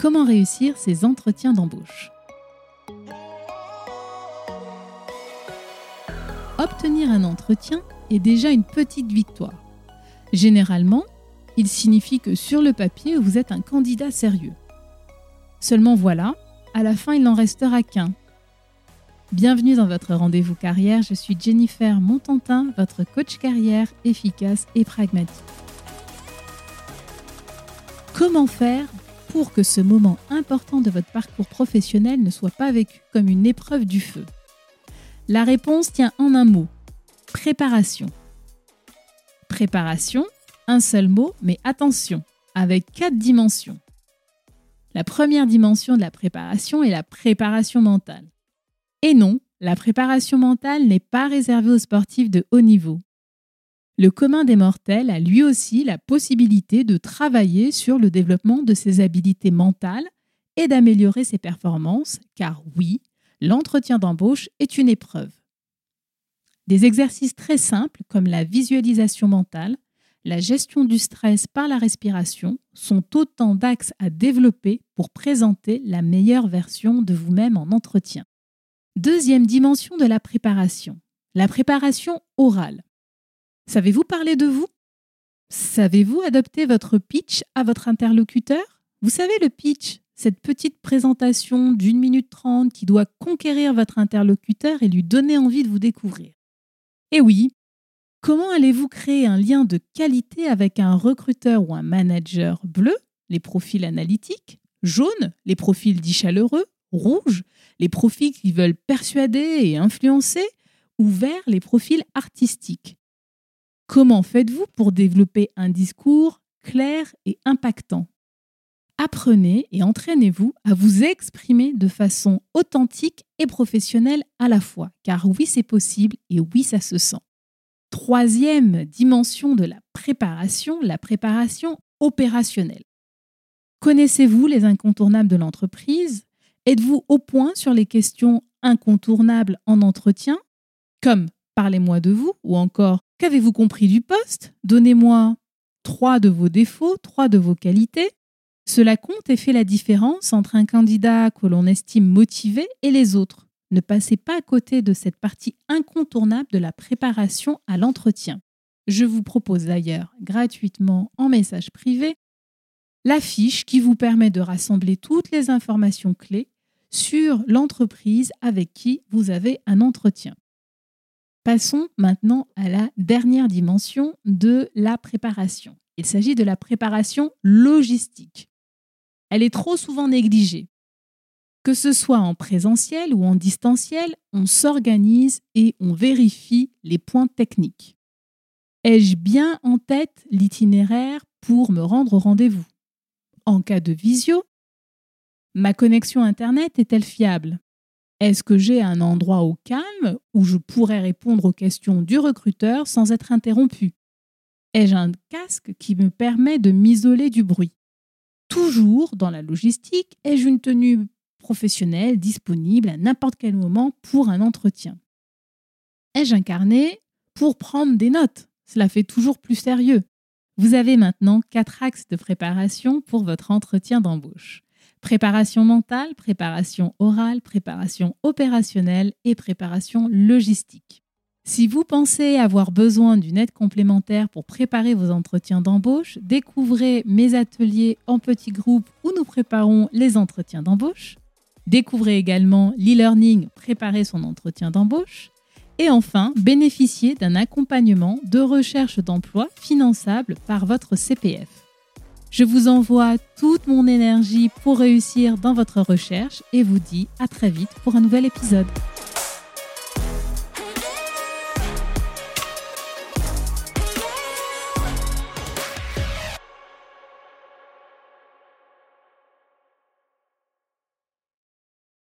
Comment réussir ces entretiens d'embauche Obtenir un entretien est déjà une petite victoire. Généralement, il signifie que sur le papier, vous êtes un candidat sérieux. Seulement voilà, à la fin, il n'en restera qu'un. Bienvenue dans votre rendez-vous carrière, je suis Jennifer Montantin, votre coach carrière efficace et pragmatique. Comment faire pour que ce moment important de votre parcours professionnel ne soit pas vécu comme une épreuve du feu La réponse tient en un mot, préparation. Préparation, un seul mot, mais attention, avec quatre dimensions. La première dimension de la préparation est la préparation mentale. Et non, la préparation mentale n'est pas réservée aux sportifs de haut niveau. Le commun des mortels a lui aussi la possibilité de travailler sur le développement de ses habilités mentales et d'améliorer ses performances, car oui, l'entretien d'embauche est une épreuve. Des exercices très simples comme la visualisation mentale, la gestion du stress par la respiration sont autant d'axes à développer pour présenter la meilleure version de vous-même en entretien. Deuxième dimension de la préparation, la préparation orale. Savez-vous parler de vous? Savez-vous adopter votre pitch à votre interlocuteur? Vous savez le pitch, cette petite présentation d'une minute trente qui doit conquérir votre interlocuteur et lui donner envie de vous découvrir? Et oui, Comment allez-vous créer un lien de qualité avec un recruteur ou un manager bleu, les profils analytiques, jaune, les profils dits chaleureux, rouge, les profils qui veulent persuader et influencer, ou vert, les profils artistiques? Comment faites-vous pour développer un discours clair et impactant? Apprenez et entraînez-vous à vous exprimer de façon authentique et professionnelle à la fois, car oui c'est possible et oui ça se sent. Troisième dimension de la préparation, la préparation opérationnelle. Connaissez-vous les incontournables de l'entreprise? Êtes-vous au point sur les questions incontournables en entretien? Comme parlez-moi de vous ou encore qu'avez-vous compris du poste? Donnez-moi trois de vos défauts, trois de vos qualités. Cela compte et fait la différence entre un candidat que l'on estime motivé et les autres. Ne passez pas à côté de cette partie incontournable de la préparation à l'entretien. Je vous propose d'ailleurs gratuitement en message privé la fiche qui vous permet de rassembler toutes les informations clés sur l'entreprise avec qui vous avez un entretien. Passons maintenant à la dernière dimension de la préparation. Il s'agit de la préparation logistique. Elle est trop souvent négligée. Que ce soit en présentiel ou en distanciel, on s'organise et on vérifie les points techniques. Ai-je bien en tête l'itinéraire pour me rendre au rendez-vous? En cas de visio, ma connexion Internet est-elle fiable? Est-ce que j'ai un endroit au calme où je pourrais répondre aux questions du recruteur sans être interrompu? Ai-je un casque qui me permet de m'isoler du bruit? Toujours dans la logistique, ai-je une tenue professionnel disponible à n'importe quel moment pour un entretien? Ai-je un carnet pour prendre des notes? Cela fait toujours plus sérieux. Vous avez maintenant quatre axes de préparation pour votre entretien d'embauche. Préparation mentale, préparation orale, préparation opérationnelle et préparation logistique. Si vous pensez avoir besoin d'une aide complémentaire pour préparer vos entretiens d'embauche, découvrez mes ateliers en petits groupes où nous préparons les entretiens d'embauche. Découvrez également l'e-learning Préparer son entretien d'embauche. Et enfin, bénéficiez d'un accompagnement de recherche d'emploi finançable par votre CPF. Je vous envoie toute mon énergie pour réussir dans votre recherche et vous dis à très vite pour un nouvel épisode.